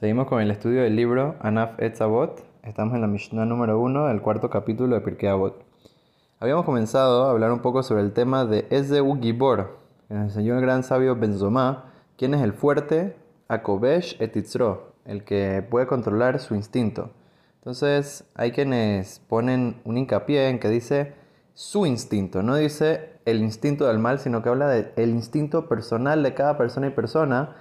Seguimos con el estudio del libro Anaf Etzavot. Estamos en la Mishnah número 1 del cuarto capítulo de Pirkei Avot. Habíamos comenzado a hablar un poco sobre el tema de Ezeu Gibor, que nos enseñó el gran sabio Benzomá, quien es el fuerte, Akobesh etitzro, el que puede controlar su instinto. Entonces, hay quienes ponen un hincapié en que dice su instinto, no dice el instinto del mal, sino que habla del instinto personal de cada persona y persona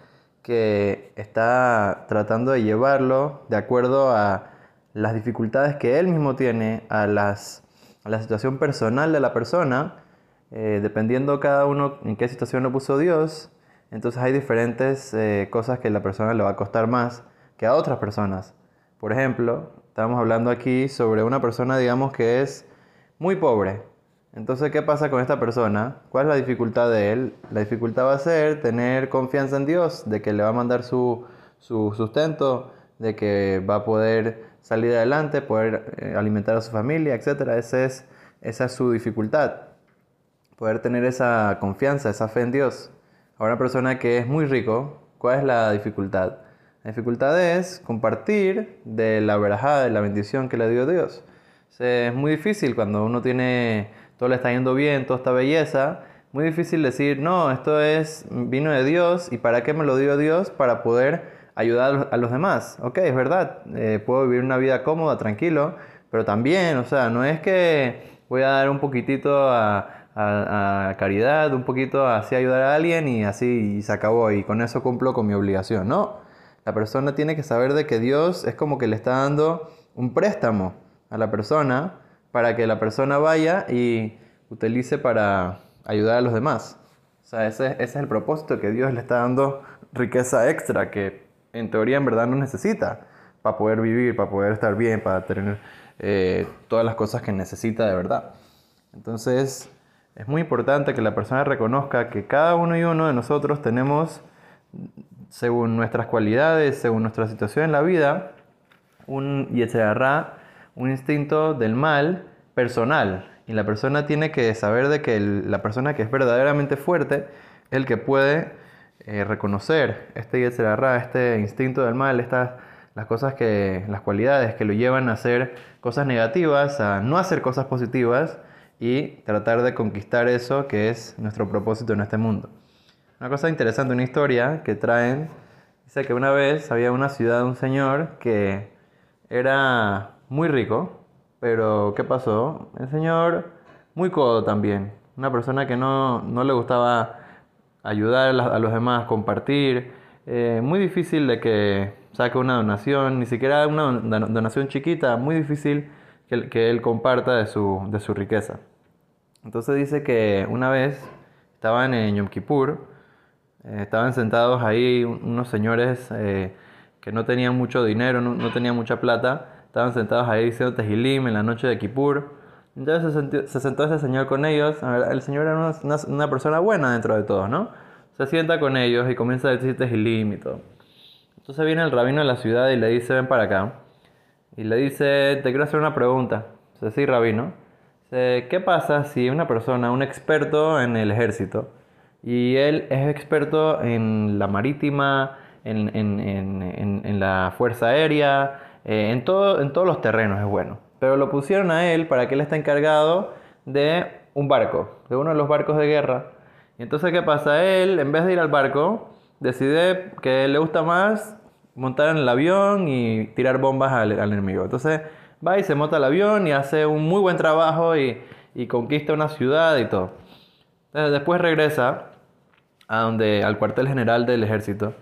que está tratando de llevarlo de acuerdo a las dificultades que él mismo tiene, a, las, a la situación personal de la persona, eh, dependiendo cada uno en qué situación lo puso Dios, entonces hay diferentes eh, cosas que la persona le va a costar más que a otras personas. Por ejemplo, estamos hablando aquí sobre una persona, digamos, que es muy pobre. Entonces, ¿qué pasa con esta persona? ¿Cuál es la dificultad de él? La dificultad va a ser tener confianza en Dios, de que le va a mandar su, su sustento, de que va a poder salir adelante, poder eh, alimentar a su familia, etc. Ese es, esa es su dificultad. Poder tener esa confianza, esa fe en Dios. Ahora, una persona que es muy rico, ¿cuál es la dificultad? La dificultad es compartir de la verajada, de la bendición que le dio Dios. es muy difícil cuando uno tiene todo le está yendo bien, toda esta belleza, muy difícil decir, no, esto es vino de Dios y para qué me lo dio Dios para poder ayudar a los demás. Ok, es verdad, eh, puedo vivir una vida cómoda, tranquilo, pero también, o sea, no es que voy a dar un poquitito a, caridad, un poquito así ayudar a alguien y así y se acabó y con eso cumplo con mi obligación. No, la persona tiene que saber de que Dios es como que le está dando un préstamo a la persona para que la persona vaya y utilice para ayudar a los demás. O sea, ese, es el propósito que Dios le está dando riqueza extra que en teoría en verdad no necesita para poder vivir, para poder estar bien, para tener eh, todas las cosas que necesita de verdad. Entonces, es muy importante que la persona reconozca que cada uno y uno de nosotros tenemos, según nuestras cualidades, según nuestra situación en la vida, un yetzerará un instinto del mal personal. Y la persona tiene que saber de que la persona que es verdaderamente fuerte es el que puede eh, reconocer este este instinto del mal, estas las cosas que, las cualidades que lo llevan a hacer cosas negativas, a no hacer cosas positivas y tratar de conquistar eso que es nuestro propósito en este mundo. Una cosa interesante, una historia que traen, dice que una vez había una ciudad, un señor que era muy rico, pero ¿qué pasó? El señor muy codo también, una persona que no, le gustaba ayudar a los demás, compartir, eh, muy difícil de que saque una donación, ni siquiera una donación chiquita, muy difícil que, que él comparta de su, de su riqueza. Entonces dice que una vez estaban en Yom Kippur, eh, estaban sentados ahí unos señores eh, que no tenían mucho dinero, no, no tenían mucha plata, Estaban sentados ahí diciendo Tejilim en la noche de Kippur. Entonces se, sentó ese señor con ellos. el señor era una, persona buena dentro de todo, ¿no? Se sienta con ellos y comienza a decir Tejilim y todo. Entonces viene el rabino de la ciudad y le dice, ven para acá. Y le dice, te quiero hacer una pregunta. Dice, sí, rabino. Dice, ¿qué pasa si una persona, un experto en el ejército, y él es experto en la marítima, en, en, en la fuerza aérea, eh, en, todo, en todos los terrenos es bueno. Pero lo pusieron a él para que él esté encargado de un barco, de uno de los barcos de guerra. Y entonces, ¿qué pasa? Él, en vez de ir al barco, decide que le gusta más montar en el avión y tirar bombas al, enemigo. Entonces, va y se monta el avión y hace un muy buen trabajo y, y conquista una ciudad y todo. Después regresa a donde, al cuartel general del ejército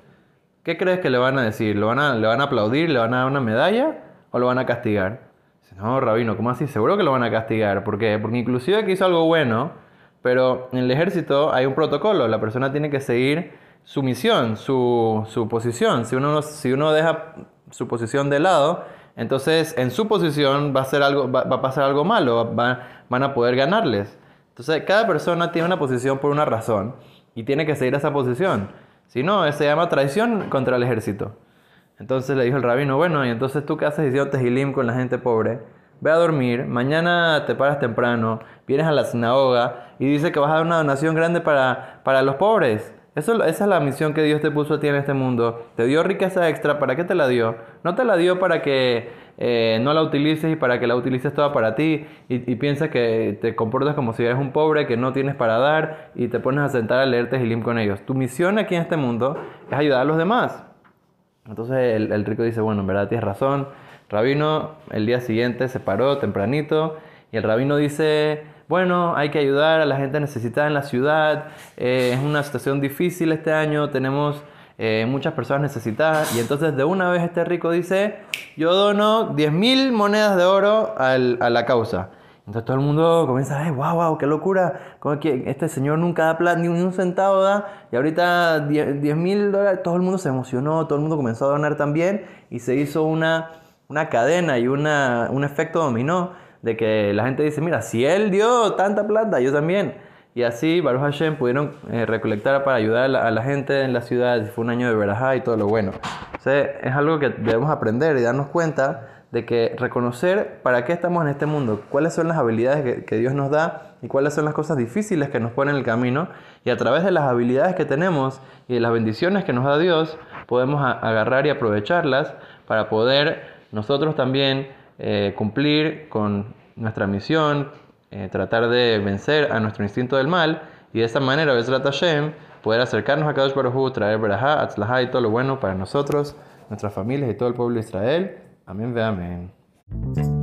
¿Qué crees que le van a decir? ¿Lo van a, ¿Le van a aplaudir? ¿Le van a dar una medalla? ¿O lo van a castigar? Dice, no, Rabino, ¿cómo así? Seguro que lo van a castigar. ¿Por qué? Porque inclusive que hizo algo bueno, pero en el ejército hay un protocolo. La persona tiene que seguir su misión, su, su posición. Si uno, si uno deja su posición de lado, entonces en su posición va a, ser algo, va, a pasar algo malo, van a poder ganarles. Entonces cada persona tiene una posición por una razón y tiene que seguir esa posición. Si no, se llama traición contra el ejército. Entonces le dijo el rabino, bueno, y entonces tú qué haces diciendo tejilim con la gente pobre, ve a dormir, mañana te paras temprano, vienes a la sinagoga y dice que vas a dar una donación grande para, para los pobres. Esa es la misión que Dios te puso a ti en este mundo. Te dio riqueza extra, ¿para qué te la dio? No te la dio para que eh, no la utilices y para que la utilices toda para ti y, y piensas que te comportas como si eres un pobre que no tienes para dar y te pones a sentar a leerte Gilim con ellos. Tu misión aquí en este mundo es ayudar a los demás. Entonces el, el rico dice, bueno, en verdad tienes razón. Rabino el día siguiente se paró tempranito y el rabino dice bueno, hay que ayudar a la gente necesitada en la ciudad, eh, es una situación difícil este año, tenemos eh, muchas personas necesitadas y entonces de una vez este rico dice, yo dono 10.000 monedas de oro a la causa. Entonces todo el mundo comienza, ay, wow, wow, qué locura, como que este señor nunca da plata, ni un centavo da, y ahorita 10 mil dólares, todo el mundo se emocionó, todo el mundo comenzó a donar también, y se hizo una, una cadena y una, un efecto dominó de que la gente dice, mira, si él dio tanta plata, yo también. Y así Baruch Hashem pudieron eh, recolectar para ayudar a la, gente en la ciudad. Fue un año de verajá y todo lo bueno. O es algo que debemos aprender y darnos cuenta de que reconocer para qué estamos en este mundo, cuáles son las habilidades que, Dios nos da y cuáles son las cosas difíciles que nos ponen en el camino. Y a través de las habilidades que tenemos y de las bendiciones que nos da Dios, podemos agarrar y aprovecharlas para poder nosotros también eh, cumplir con nuestra misión, eh, tratar de vencer a nuestro instinto del mal y de esa manera, Besrat Hashem, poder acercarnos a Kadosh Baruj traer Berajá, Atzlajá y todo lo bueno para nosotros, nuestras familias y todo el pueblo de Israel. Amén ve amén.